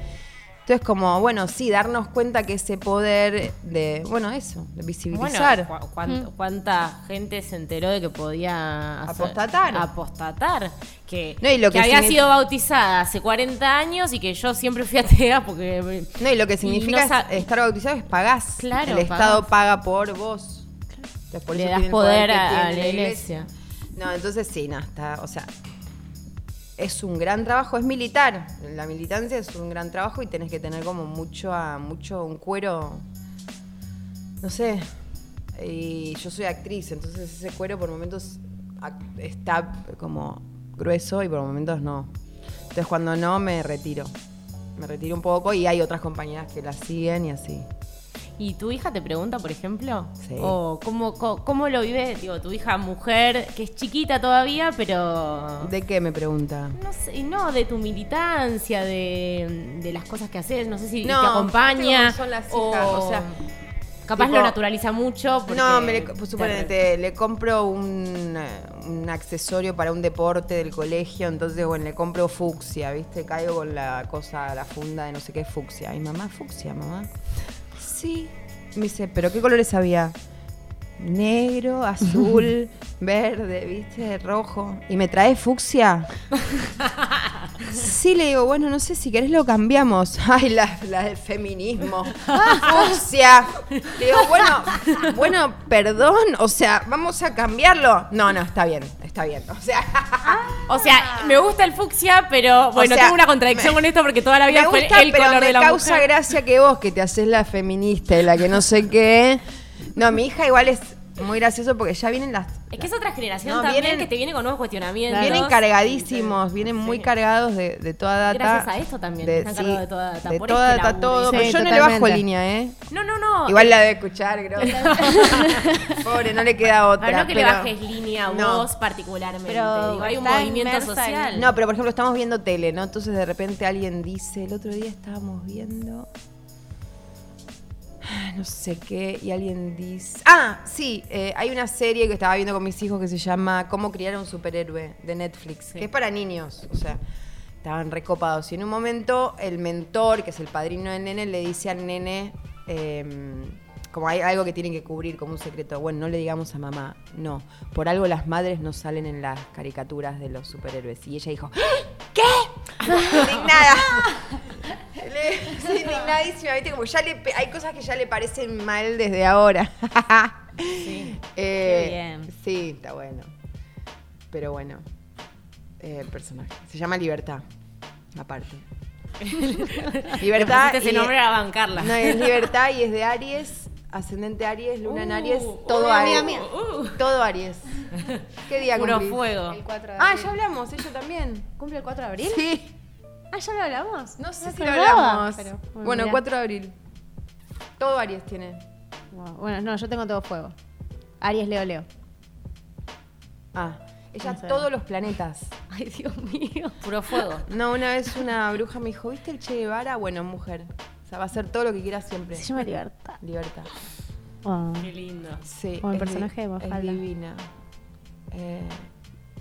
Entonces como, bueno, sí, darnos cuenta que ese poder de, bueno, eso, de visibilizar. Bueno, cu- cuán- ¿cuánta gente se enteró de que podía hacer- Apostatar. apostatar? Que, No, y lo que había sido bautizada hace 40 años y que yo siempre fui atea porque... no, y lo que significa no sa- es estar bautizado es pagás. Claro, El Estado pagás. paga por vos. Entonces, por Le das poder a- la iglesia. No, entonces sí, no, está, o sea, es un gran trabajo, es militar. La militancia es un gran trabajo y tenés que tener como mucho, a, mucho un cuero, no sé. Y yo soy actriz, entonces ese cuero por momentos está como grueso y por momentos no. Entonces cuando no, me retiro. Me retiro un poco y hay otras compañeras que la siguen y así. ¿Y tu hija te pregunta, por ejemplo? Sí. ¿O cómo, cómo, lo vive, digo, tu hija mujer, que es chiquita todavía, pero... ¿De qué me pregunta? No sé, no, de tu militancia, de, de las cosas que haces, no sé si No, te acompaña. cómo son las hijas, o sea, capaz tipo- lo naturaliza mucho. No, me le, pues, te- suponete, le compro un, un accesorio para un deporte del colegio, entonces, bueno, le compro fucsia, ¿viste? Caigo con la cosa, la funda de no sé qué fucsia. Y mamá, fucsia, mamá. Sí. Me dice, ¿pero qué colores había? Negro, azul, verde, ¿viste? Rojo. ¿Y me trae fucsia? Sí, le digo, bueno, no sé si querés lo cambiamos. Ay, la, la del feminismo. Fucsia. Le digo, bueno, bueno, perdón, o sea, vamos a cambiarlo. No, no, está bien, está bien. O sea, O sea, me gusta el fucsia, pero bueno, sea, tengo una contradicción me- con esto porque toda la vida me fue gusta, el pero color me de la causa mujer. gracia que vos, que te haces la feminista y la que no sé qué. No, mi hija igual es muy gracioso porque ya vienen las... Es que es otra generación No, también vienen- que te viene con nuevos cuestionamientos. Vienen cargadísimos, vienen muy Sí. cargados de, de toda data. Gracias a esto también, están cargados de toda data. De Por toda este data, todo. Sí, pero yo no le bajo línea, ¿eh? No, no, no. Igual la debe escuchar, grosa. Pobre, no le queda otra. Para no que le pero- bajes línea a No. vos particularmente. Pero Digo, hay un movimiento en- social. No, pero por ejemplo, estamos viendo tele, ¿no? Entonces de repente alguien dice, el otro día estábamos viendo. No sé qué, y alguien dice... Ah, sí, eh, hay una serie que estaba viendo con mis hijos que se llama Cómo criar a un superhéroe de Netflix, que es para niños, o sea, estaban recopados. Y en un momento el mentor, que es el padrino del nene, le dice al nene, em, como hay algo que tienen que cubrir como un secreto, bueno, no le digamos a mamá, no, por algo las madres no salen en las caricaturas de los superhéroes. Y ella dijo, ¿qué? Indignada. Indignadísima, ¿viste? Como ya le, hay cosas que ya le parecen mal desde ahora. Sí. Eh, Qué bien. Sí, está bueno. Pero bueno, eh, el personaje. Se llama Libertad, aparte. Libertad. Ese nombre a bancarla. No, es Libertad y es de Aries, ascendente Aries, Luna en Uh, Aries, uh, todo Aries. mira. Todo Aries. ¿Qué día Puro cumplís? fuego. El 4 de Ah, ya hablamos, ella también. ¿Cumple el 4 de abril? Sí. Ah, ¿ya lo hablamos? No sé si lo hablamos. pero, bueno, mirá. 4 de abril. Todo Aries tiene. Wow, Bueno, no, yo tengo todo fuego. Aries, Leo, Leo. Ah, ella No sé. todos los planetas. Ay, Dios mío. Puro fuego. No, una vez una bruja me dijo, ¿viste el Che Guevara? Bueno, mujer. O sea, va a hacer todo lo que quiera siempre. Se llama Libertad. Libertad. Ah. Qué lindo. Sí. Como el es personaje de Mafalda. Es divina. Eh,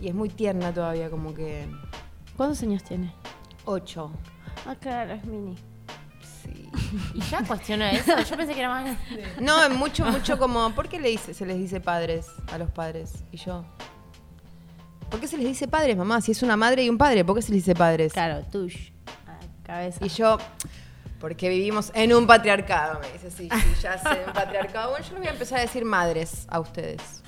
y es muy tierna todavía, como que... ¿Cuántos años tiene? Ocho. Ah, claro, es mini. Sí. ¿Y ya cuestiona eso? Yo pensé que era más. No, es mucho, mucho como... ¿Por qué le dice, se les dice padres a los padres? Y yo... ¿Por qué se les dice padres, mamá? Si es una madre y un padre, ¿por qué se les dice padres? Claro, tush. Cabeza. Y yo, porque vivimos en un patriarcado, me dice, sí, sí, ya sé, un patriarcado. Bueno, yo les voy a empezar a decir madres a ustedes.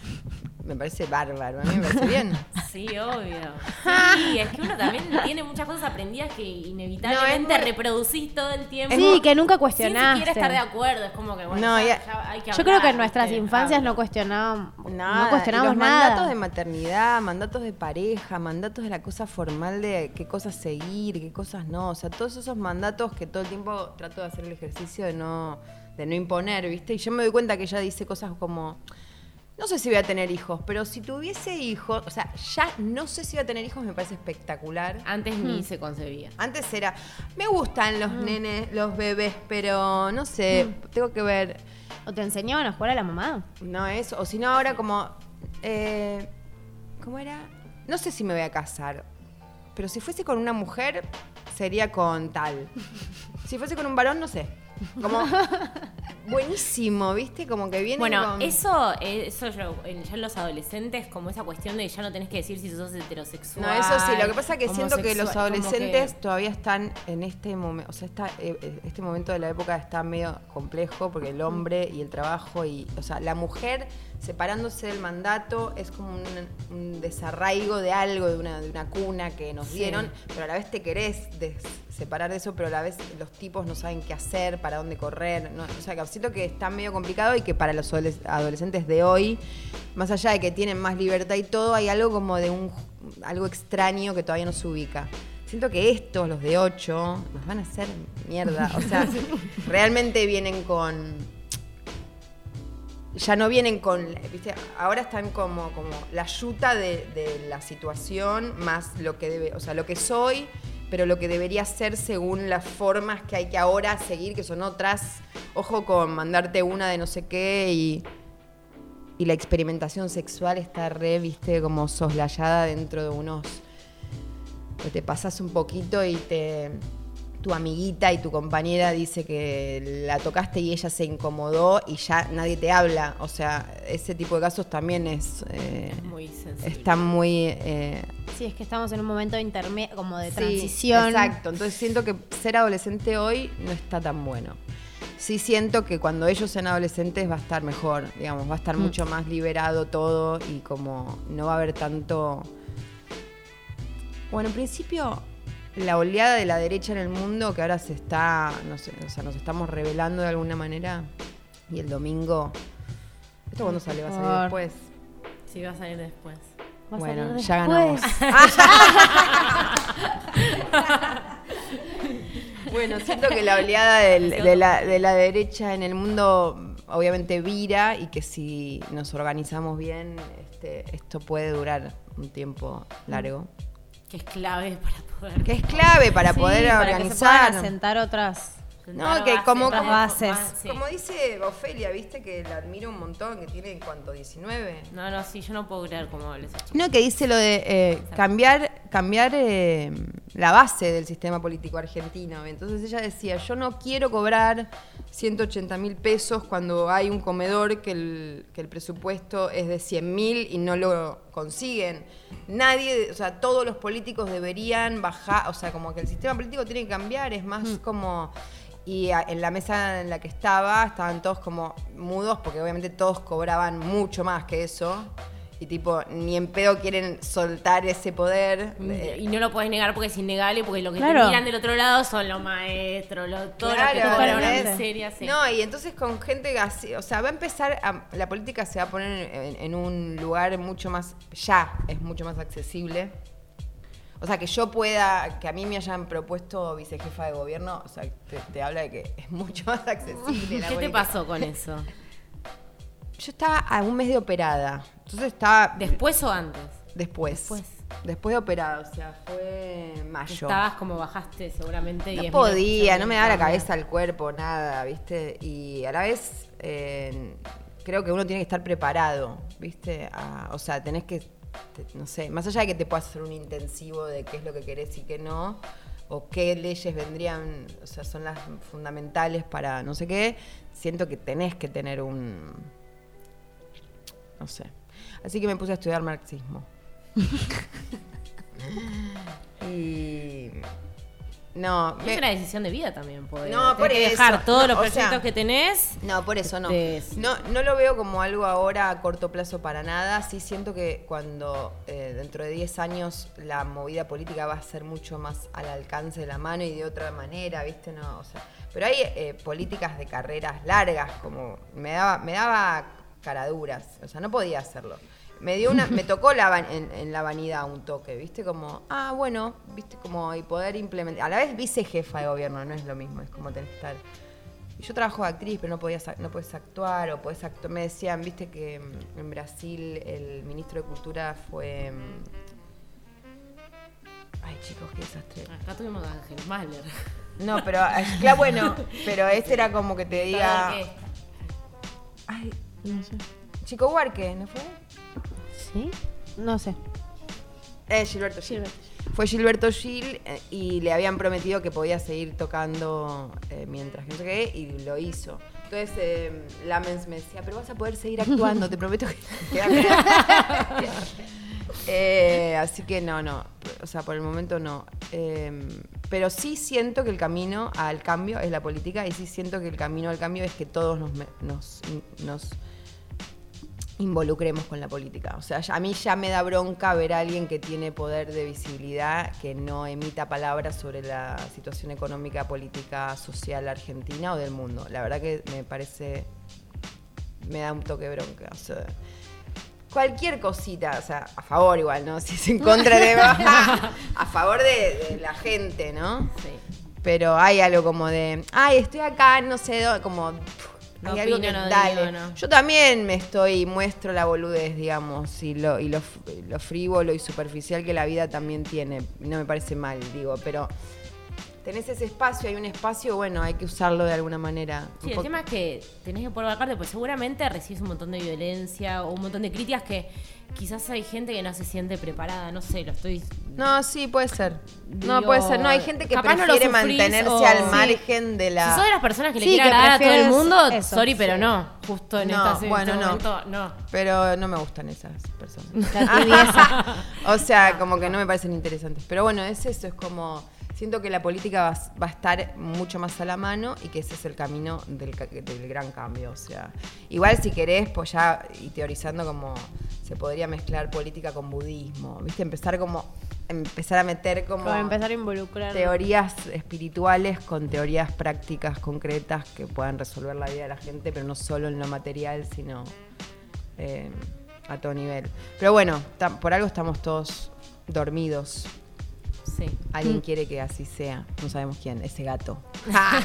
Me parece bárbaro, a mí me parece bien. Sí, obvio. Sí, es que uno también tiene muchas cosas aprendidas que inevitablemente No, muy- reproducís todo el tiempo. Sí, que nunca Sin cuestionaste. siquiera estar de acuerdo. Es como que, bueno, No, ya, hay que Yo creo que hablar, en nuestras infancias Hablo. no cuestionábamos, Nada, no cuestionábamos y los nada. mandatos de maternidad, mandatos de pareja, mandatos de la cosa formal de qué cosas seguir, qué cosas no. O sea, todos esos mandatos que todo el tiempo trato de hacer el ejercicio de no, de no imponer, ¿viste? Y yo me doy cuenta que ella dice cosas como. No sé si voy a tener hijos, pero si tuviese hijos, o sea, ya no sé si voy a tener hijos, me parece espectacular. Antes ni se concebía. Antes era, me gustan los nenes, los bebés, pero no sé, tengo que ver. ¿O te enseñaban a jugar a la mamá? No eso, o si no ahora como... eh, ¿Cómo era? No sé si me voy a casar, pero si fuese con una mujer, sería con tal. Si fuese con un varón, no sé. Como... buenísimo, ¿viste? Como que viene Bueno, con... eso, eso yo, en- ya en los adolescentes, como esa cuestión de ya no tenés que decir si sos heterosexual. No, eso sí, lo que pasa es que siento que los adolescentes que- todavía están en este momento, o sea, está, eh, eh, este momento de la época está medio complejo porque el hombre y el trabajo y, o sea, la mujer separándose del mandato es como un, un desarraigo de algo, de una, de una cuna que nos Sí. dieron, pero a la vez te querés des- separar de eso, pero a la vez los tipos no saben qué hacer, para dónde correr, ¿no? o sea, que siento que está medio complicado y que para los adoles- adolescentes de hoy, más allá de que tienen más libertad y todo, hay algo como de un algo extraño que todavía no se ubica. Siento que estos, los de 8, nos van a hacer mierda. O sea, realmente vienen con. Ya no vienen con. ¿Viste? Ahora están como, como la yuta de, de la situación, más lo que debe. O sea, lo que soy, pero lo que debería ser según las formas que hay que ahora seguir, que son otras. Ojo con mandarte una de no sé qué y y la experimentación sexual está re, viste, como soslayada dentro de unos. te pasas un poquito y te. Tu amiguita y tu compañera dice que la tocaste y ella se incomodó y ya nadie te habla. O sea, ese tipo de casos también es. eh, Muy sensible. está muy. eh, Sí, es que estamos en un momento intermedio, como de Sí, transición. exacto. Entonces siento que ser adolescente hoy no está tan bueno. Sí siento que cuando ellos sean adolescentes va a estar mejor, digamos, va a estar Mm. mucho más liberado todo y como no va a haber tanto... Bueno, en principio la oleada de la derecha en el mundo que ahora se está, no sé, o sea, nos estamos revelando de alguna manera y el domingo... ¿Esto cuándo sale? ¿Va a salir después? Sí, va a salir después. Va a Bueno, salir ya ganamos. Bueno, siento que la oleada del- de, la, de la derecha en el mundo obviamente vira y que si nos organizamos bien, este, esto puede durar un tiempo largo. Que es clave para poder. Que es clave para Sí, poder para organizar. asentar otras, No, que como, Las bases. Como dice Ofelia, viste que la admiro un montón, que tiene en cuanto 19. No, no, sí, yo no puedo creer cómo habla esa chica. No, que dice lo de eh, cambiar, cambiar eh, la base del sistema político argentino. Entonces ella decía, yo no quiero cobrar 180 mil pesos cuando hay un comedor que el, que el presupuesto es de 100 mil y no lo consiguen. Nadie, o sea, todos los políticos deberían bajar, o sea, como que el sistema político tiene que cambiar, es más como... Y a- en la mesa en la que estaba estaban todos como mudos porque obviamente todos cobraban mucho más que eso. Y tipo, ni en pedo quieren soltar ese poder. de- Y no lo puedes negar porque es innegable, porque lo que Claro. te miran del otro lado son los maestros, los, todo lo que Claro, ¿entendés? miseria. sí. No, y entonces con gente así, o sea, va a empezar, a- la política se va a poner en, en un lugar mucho más, ya es mucho más accesible. O sea, que yo pueda, que a mí me hayan propuesto vicejefa de gobierno, o sea, te, te habla de que es mucho más accesible. la ¿Qué te pasó con eso? Yo estaba a un mes de operada, entonces estaba ¿Después o antes? después. Después. Después de operada, o sea, fue mayo. Estabas como bajaste seguramente. No 10.000 podía, no me daba la cabeza el cuerpo, nada, ¿viste? Y a la vez eh, creo que uno tiene que estar preparado, ¿viste? A- o sea, tenés que, te- no sé, más allá de que te puedas hacer un intensivo de qué es lo que querés y qué no, o qué leyes vendrían, o sea, son las fundamentales para no sé qué, siento que tenés que tener un... no sé. Así que me puse a estudiar marxismo. y... No, Es me- una decisión de vida también, poder. No, por eso. dejar todos No, los o proyectos sea, que tenés. no, por eso no. de- no. No lo veo como algo ahora a corto plazo para nada. Sí siento que cuando eh, dentro de 10 años la movida política va a ser mucho más al alcance de la mano y de otra manera, ¿viste? No, o sea, pero hay eh, políticas de carreras largas, como me daba, me daba caraduras, o sea, no podía hacerlo. Me dio una, me tocó la, en, en la vanidad un toque, ¿viste? Como, ah, bueno, ¿viste? Como, y poder implementar. A la vez vicejefa de gobierno, no es lo mismo, es como tenés que estar. Y yo trabajo de actriz, pero no podías no puedes actuar o puedes actuar. Me decían, viste que mm, en Brasil el ministro de Cultura fue. mm, Ay, chicos, qué desastre. Acá tuvimos a Ángel Mahler. No, pero eh, claro, bueno, pero este era como que te diga. ¿Qué? Ay, Chico Huarque, ¿no fue? ¿Sí? No sé. Eh, Gilberto Gil. Fue Gilberto Gil eh, y le habían prometido que podía seguir tocando eh, mientras que no sé qué, y lo hizo. Entonces eh, Lamens me decía, pero vas a poder seguir actuando, te prometo que te va a quedar". Eh, Así que no, no. O sea, por el momento no. Eh, pero sí siento que el camino al cambio es la política y sí siento que el camino al cambio es que todos nos, nos, nos involucremos con la política. O sea, a mí ya me da bronca ver a alguien que tiene poder de visibilidad que no emita palabras sobre la situación económica, política, social argentina o del mundo. La verdad que me parece, me da un toque de bronca. O sea, cualquier cosita, o sea, a favor igual, ¿no? Si es en contra de... a favor de, de la gente, ¿no? Sí. Pero hay algo como de, ay, estoy acá, no sé como... No hay algo opino, que, no dale. digo, no. Yo también me estoy, muestro la boludez, digamos, y lo, y lo, lo frívolo y superficial que la vida también tiene. No me parece mal, digo, pero tenés ese espacio, hay un espacio, bueno, hay que usarlo de alguna manera. Sí, el tema es que tenés que poder bancarte, pues seguramente recibes un montón de violencia o un montón de críticas que quizás hay gente que no se siente preparada, no sé, lo estoy... No, sí, puede ser. no, puede ser. No, hay gente que no prefiere sufrís mantenerse o- al Sí. margen de la... Si sos de las personas que le Sí, quieren a todo el mundo, eso, sorry, pero sí. no. Justo en No, esta en bueno, este no. momento, no. Pero no me gustan esas personas. O sea, como que no me parecen interesantes. Pero bueno, es eso, es como. Siento que la política va, va a estar mucho más a la mano y que ese es el camino del, del gran cambio. O sea, igual si querés, pues ya, y teorizando como se podría mezclar política con budismo, ¿viste? Empezar como. Empezar a meter como. Como empezar a involucrar. Teorías espirituales con teorías prácticas concretas que puedan resolver la vida de la gente, pero no solo en lo material, sino eh, a todo nivel. Pero bueno, por algo estamos todos dormidos. Sí. Alguien quiere que así sea. No sabemos quién, ese gato. Ah,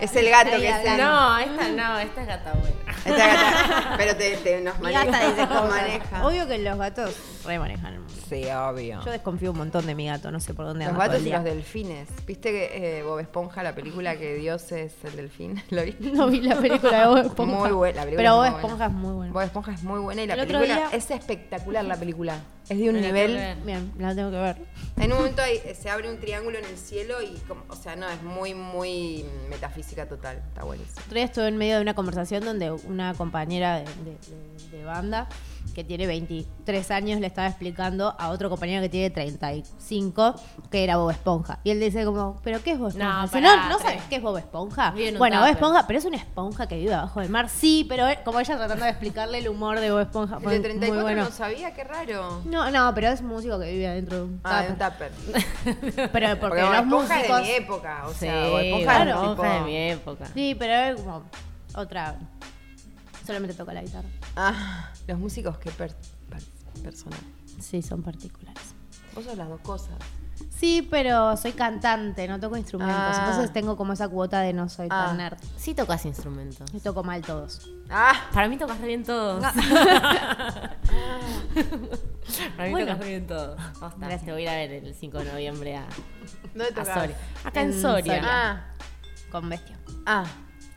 es el gato que es el- No, esta no, esta es gata buena. Esta gata- pero te, te- nos maneja. gata dice nos cosas. maneja. Obvio que los gatos remanejan el mundo. Sí, obvio. Yo desconfío un montón de mi gato, no sé por dónde Los gatos y los delfines. ¿Viste que eh, Bob Esponja, la película que Dios es el delfín? ¿Lo viste? No vi la película de Bob Esponja. Muy buena. la película Pero Bob Esponja buena. es muy buena. Bob Esponja es muy buena y la El película día- es espectacular la película. Es de un nivel. Bien, la tengo que ver. En un momento hay- se abre un triángulo en el cielo y, como- o sea, no, es muy, muy metafísica total. Está buenísimo. Otro día estuve en medio de una conversación donde una compañera de, de- de- de banda que tiene 23 años le estaba explicando a otro compañero que tiene 35 que era Bob Esponja. Y él dice como, ¿pero qué es Bob Esponja? No, Dice, pará, no, ¿no sabes qué es Bob Esponja? Bueno, Bob tupper. Esponja, pero es una esponja que vive abajo del mar. Sí, pero como ella tratando de explicarle el humor de Bob Esponja. El de muy 34 bueno. no sabía, qué raro. No, no, pero es un músico que vive adentro de un Ah, de un tupper. tupper. Pero porque, Porque los Esponja músicos... es de mi época. O Sí, sea, Bob Esponja Bob es Esponja tipo- de mi época. Sí, pero es como otra... Solamente toca la guitarra. Ah, los músicos, per- per- personal. Sí, son particulares. Vos sos las dos cosas. Sí, pero soy cantante, no toco instrumentos. Ah. Entonces tengo como esa cuota de no soy Ah. tan nerd. Sí tocas instrumentos. Y toco mal todos. Ah, Para mí tocas bien todos. Para mí Bueno. tocas bien todos. Gracias. Te voy a ir a ver el 5 de noviembre a, ¿dónde a? Soria. Acá en, En Soria. Soria. Ah, Con bestia. ah.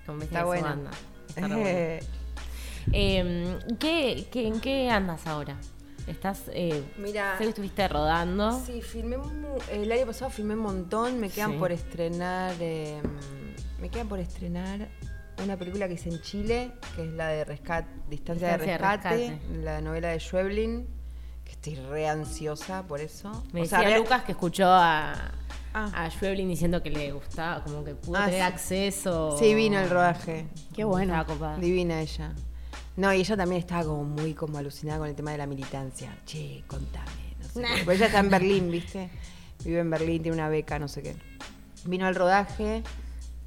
Con Está Bestia su bueno. banda. Está re bueno. Eh, Eh, ¿qué, qué, ¿En qué andas ahora? Estás. Eh, Mira. sé que estuviste rodando. Sí, filmé el año pasado filmé un montón, me quedan Sí. por estrenar eh, me quedan por estrenar una película que hice en Chile, que es la de rescate, Distancia, de, Distancia de rescate, Rescate. la novela de Schweblin, que estoy re ansiosa por eso. Me O sea, decía Lucas que escuchó a, Ah. a Schweblin diciendo que le gustaba, como que pudo Ah, tener sí. acceso. Sí, vino el rodaje. Qué bueno. Divina ella. No, y ella también estaba como muy como alucinada con el tema de la militancia. Che, contame, no sé qué. Porque ella está en Berlín, ¿viste? Vive en Berlín, tiene una beca, no sé qué. Vino al rodaje.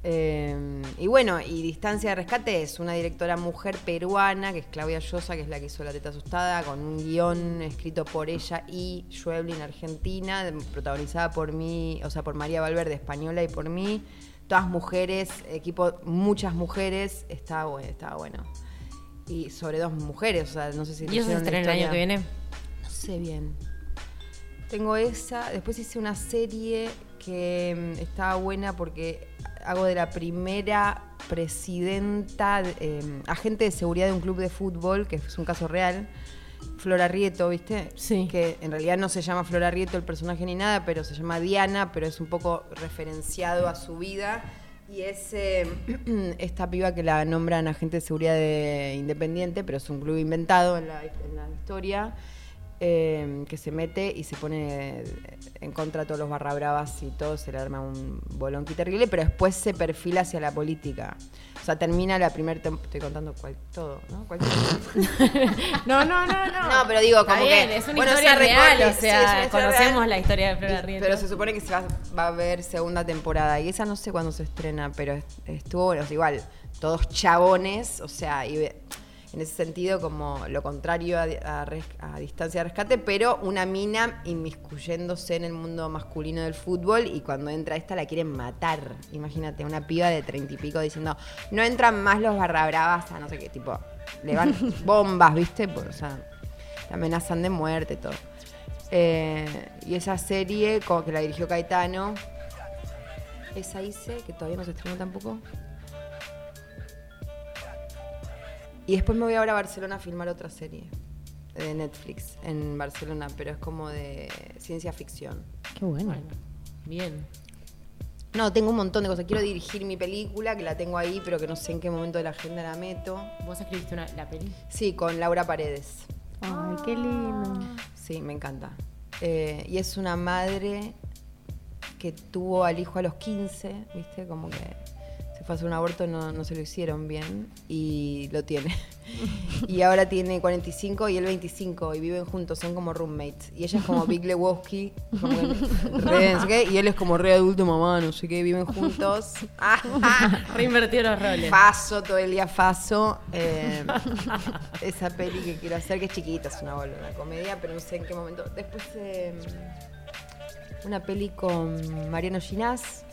eh, y bueno, y Distancia de Rescate es una directora mujer peruana, que es Claudia Llosa, que es la que hizo La Teta Asustada, con un guion escrito por ella y Schweblin, argentina, protagonizada por mí, o sea, por María Valverde, española, y por mí. Todas mujeres, equipo, muchas mujeres, estaba bueno, estaba bueno. Y sobre dos mujeres, o sea, no sé si ¿Y eso se estrena el año que viene? No sé bien. Tengo esa. Después hice una serie que mm, estaba buena porque hago de la primera presidenta, eh, agente de seguridad de un club de fútbol, que es un caso real. Flora Rieto, ¿viste? Sí. Que en realidad no se llama Flora Rieto el personaje ni nada, pero se llama Diana, pero es un poco referenciado a su vida. Y es eh, esta piba que la nombran agente de seguridad de Independiente, pero es un club inventado en la, en la historia, eh, que se mete y se pone en contra de todos los barra bravas y todo, se le arma un bolonqui terrible, pero después se perfila hacia la política. O sea, termina la primera temporada. Estoy contando cual, todo, ¿no? No, no, no, no. No, pero digo, como bien, que- es una bueno, historia real, o sea, conocemos real. la historia de Flora. Pero se supone que se va, va a haber segunda temporada. Y esa no sé cuándo se estrena, pero est- estuvo bueno. Igual, todos chabones, o sea, y en ese sentido como lo contrario a, a res- a distancia de rescate, pero una mina inmiscuyéndose en el mundo masculino del fútbol y cuando entra esta la quieren matar. Imagínate, una piba de treinta y pico diciendo, no entran más los barra bravas a no sé qué, tipo, le van bombas, ¿viste? Por, o sea, la amenazan de muerte, todo. Eh, y esa serie, como que la dirigió Caetano, esa hice, que todavía no se estrenó tampoco. Y después me voy ahora a Barcelona a filmar otra serie de Netflix en Barcelona, pero es como de ciencia ficción. Qué bueno. Bueno, bien. No, tengo un montón de cosas. Quiero dirigir mi película, que la tengo ahí, pero que no sé en qué momento de la agenda la meto. ¿Vos escribiste una, la peli? Sí, con Laura Paredes. Ay, qué lindo. Sí, me encanta. Eh, y es una madre que tuvo al hijo a los 15, ¿viste? Como que se fue a hacer un aborto, no, no se lo hicieron bien y lo tiene. y ahora tiene 45 y él 25 y viven juntos, son como roommates. Y ella es como Big Lebowski, como que re, no sé qué, y él es como re adulto mamá, no sé qué, viven juntos. Reinvertió los roles. Faso, todo el día faso. eh, esa peli que quiero hacer, que es chiquita, es una una comedia, pero no sé en qué momento. Después eh, una peli con Mariano Ginás,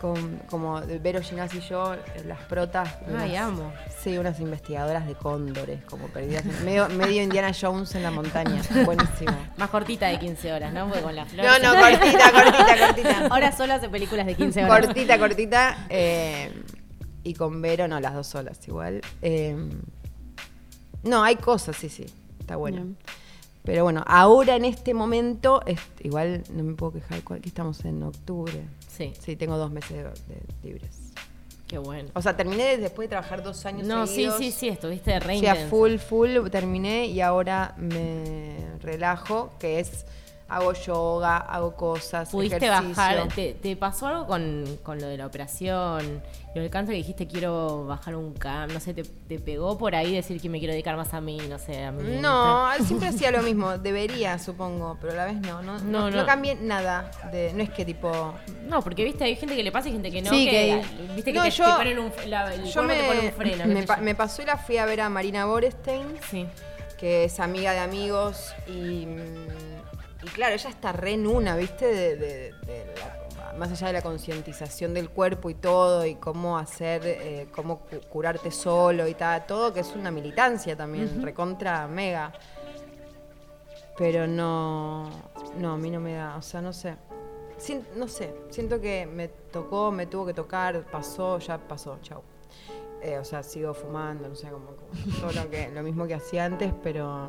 con, como de Vero Ginás y yo, las protas. Ay, unas- amo. Sí, unas investigadoras de cóndores, como perdidas. en- medio, medio Indiana Jones en la montaña. Buenísimo. Más cortita de 15 horas, ¿no? Porque con las No, flores. no, cortita, cortita, cortita. Ahora solo hace películas de 15 horas. Cortita, cortita. eh, y con Vero, no, las dos solas igual. Eh, no, hay cosas, sí, sí. Está bueno. Bien. Pero bueno, ahora en este momento, es- igual no me puedo quejar, ¿cuál- que estamos en octubre. Sí, Sí, tengo dos meses de, de libres. qué bueno. O sea, terminé después de trabajar dos años No, sí, seguidos. sí, sí, estuviste re O sea, full, full terminé y ahora me relajo, que es hago yoga, hago cosas, Pudiste ejercicio. bajar, te, te pasó algo con, con lo de la operación, lo del cáncer que dijiste quiero bajar un cam, no sé, te, te pegó por ahí decir que me quiero dedicar más a mí, no sé, a mí. No, siempre hacía lo mismo, debería, supongo, pero a la vez no, no, no, No, no, no. cambié nada, de, no es que tipo... No, porque viste, hay gente que le pasa y gente que no, Sí, que, que- viste que No, te, yo- te ponen un, la- el Yo me, te pone un freno. pa- me pasó y la fui a ver a Marina Borestein, Sí. que es amiga de amigos y, mm, y claro, ella está re en una, ¿viste? De, de- de la- más allá de la concientización del cuerpo y todo, y cómo hacer, eh, cómo cu- curarte solo y tal, todo, que es una militancia también, recontra mega. Pero no, no, a mí no me da, o sea, no sé. No sé, siento que me tocó, me tuvo que tocar, pasó, ya pasó, chau. Eh, o sea, sigo fumando, no sé, como, como todo lo, que, lo mismo que hacía antes, pero...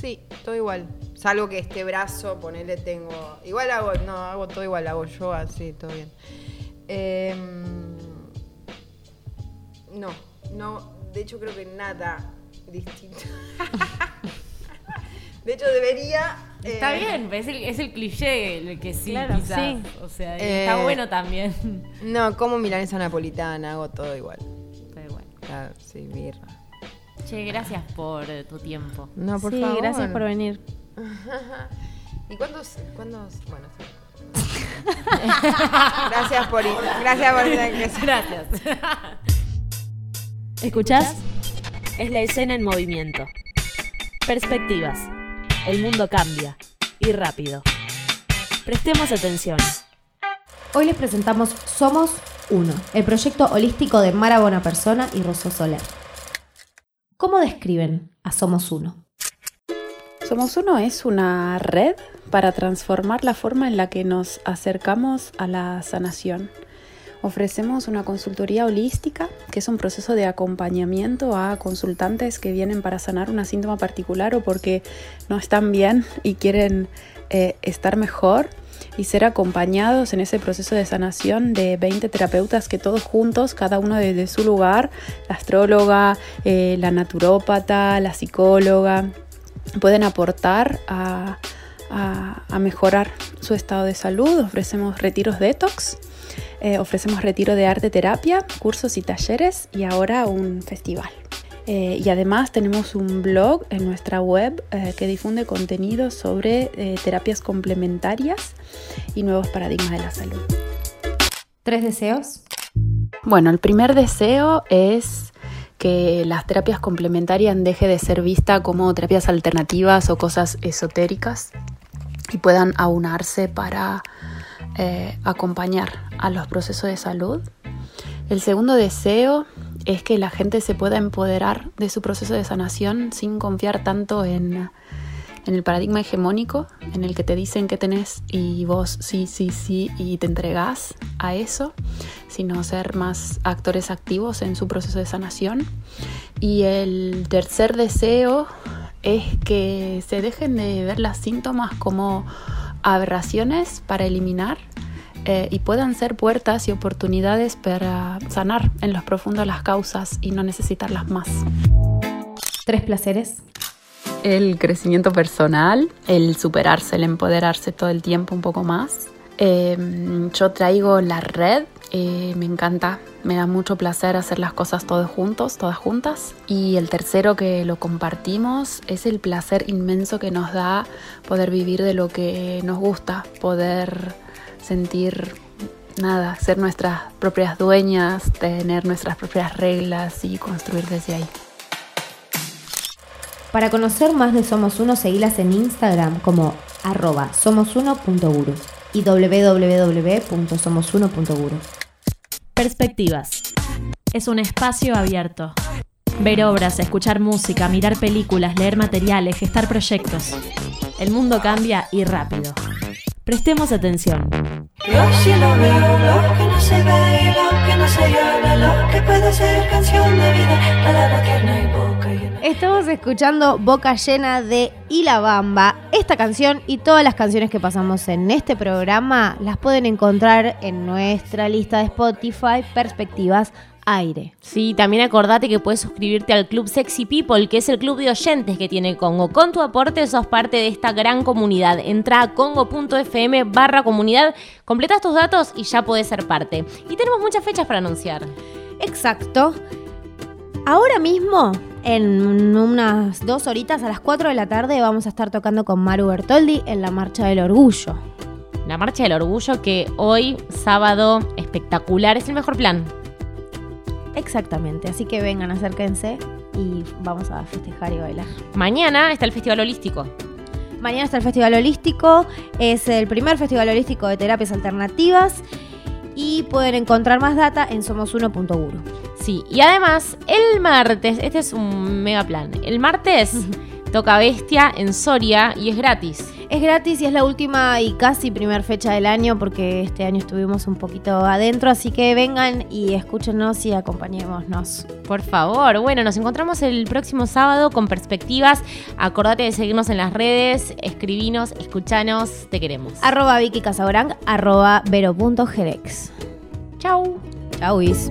Sí, todo igual. Salvo que este brazo, ponele, tengo... Igual hago, no, hago todo igual, hago yoga, sí, todo bien. Em, no, no, de hecho creo que nada distinto. de hecho debería... Está eh, bien, es el, es el cliché el que sí, Claro, quizás. sí. O sea, Eh, está bueno también. No, como milanesa napolitana, hago todo igual. Pero bueno. Ah, sí, birra. Che, gracias por tu tiempo. No, por sí, favor. gracias por venir. ¿Y cuántos? cuántos bueno, sí. gracias por gracias por Gracias. ¿Escuchás? Es la escena en movimiento. Perspectivas. El mundo cambia. Y rápido. Prestemos atención. Hoy les presentamos Somos Uno, el proyecto holístico de Mara Persona y Rosso Soler. ¿Cómo describen a Somos Uno? Somos Uno es una red para transformar la forma en la que nos acercamos a la sanación. Ofrecemos una consultoría holística, que es un proceso de acompañamiento a consultantes que vienen para sanar una síntoma particular o porque no están bien y quieren eh, estar mejor y ser acompañados en ese proceso de sanación de 20 terapeutas que todos juntos, cada uno desde su lugar, la astróloga, eh, la naturópata, la psicóloga, pueden aportar a, a- mejorar su estado de salud. Ofrecemos retiros detox, eh, ofrecemos retiro de arte terapia, cursos y talleres y ahora un festival. Eh, y además tenemos un blog en nuestra web eh, que difunde contenido sobre eh, terapias complementarias y nuevos paradigmas de la salud. ¿Tres deseos? Bueno, el primer deseo es que las terapias complementarias deje de ser vista como terapias alternativas o cosas esotéricas y puedan aunarse para eh, acompañar a los procesos de salud. El segundo deseo es que la gente se pueda empoderar de su proceso de sanación sin confiar tanto en, el paradigma hegemónico, en el que te dicen que tenés y vos sí, sí, sí, y te entregás a eso, sino ser más actores activos en su proceso de sanación. Y el tercer deseo es que se dejen de ver las síntomas como aberraciones para eliminar eh, y puedan ser puertas y oportunidades para sanar en los profundos las causas y no necesitarlas más. ¿Tres placeres? El crecimiento personal, el superarse, el empoderarse todo el tiempo un poco más. Eh, yo traigo la red, eh, me encanta, me da mucho placer hacer las cosas todos juntos, todas juntas. Y el tercero que lo compartimos es el placer inmenso que nos da poder vivir de lo que nos gusta, poder sentir nada, ser nuestras propias dueñas, tener nuestras propias reglas y construir desde ahí. Para conocer más de Somos Uno, seguilas en Instagram como arroba somosuno.guru. y www.somosuno.guru. Perspectivas. Es un espacio abierto. Ver obras, escuchar música, mirar películas, leer materiales, gestar proyectos. El mundo cambia y rápido. Prestemos atención. Yo sí lo veo, lo que no se ve y lo que no se habla, lo que puede ser canción de vida, palabra tierna y boca llena. Estamos escuchando Boca Llena de La Bamba. Esta canción y todas las canciones que pasamos en este programa las pueden encontrar en nuestra lista de Spotify Perspectivas Aire. Sí, también acordate que puedes suscribirte al Club Sexy People, que es el club de oyentes que tiene Congo. Con tu aporte sos parte de esta gran comunidad. Entra a congo.fm barra comunidad, completas tus datos y ya podés ser parte. Y tenemos muchas fechas para anunciar. Exacto. Ahora mismo, en unas dos horitas, a las 4 de la tarde, vamos a estar tocando con Maru Bertoldi en la Marcha del Orgullo. La Marcha del Orgullo que hoy, sábado, espectacular, es el mejor plan. Exactamente, así que vengan, acérquense y vamos a festejar y bailar. Mañana está el Festival Holístico. Mañana está el Festival Holístico, es el primer Festival Holístico de Terapias Alternativas y pueden encontrar más data en somosuno.guru. Sí, y además, el martes, este es un mega plan. El martes toca Bestia en Soria y es gratis. Es gratis y es la última y casi primer fecha del año porque este año estuvimos un poquito adentro, así que vengan y escúchenos y acompañémonos. Por favor, bueno, nos encontramos el próximo sábado con perspectivas. Acordate de seguirnos en las redes, escribinos, escuchanos, te queremos. Arroba Vicky arroba vero.gerex. Chau. Chau, Is.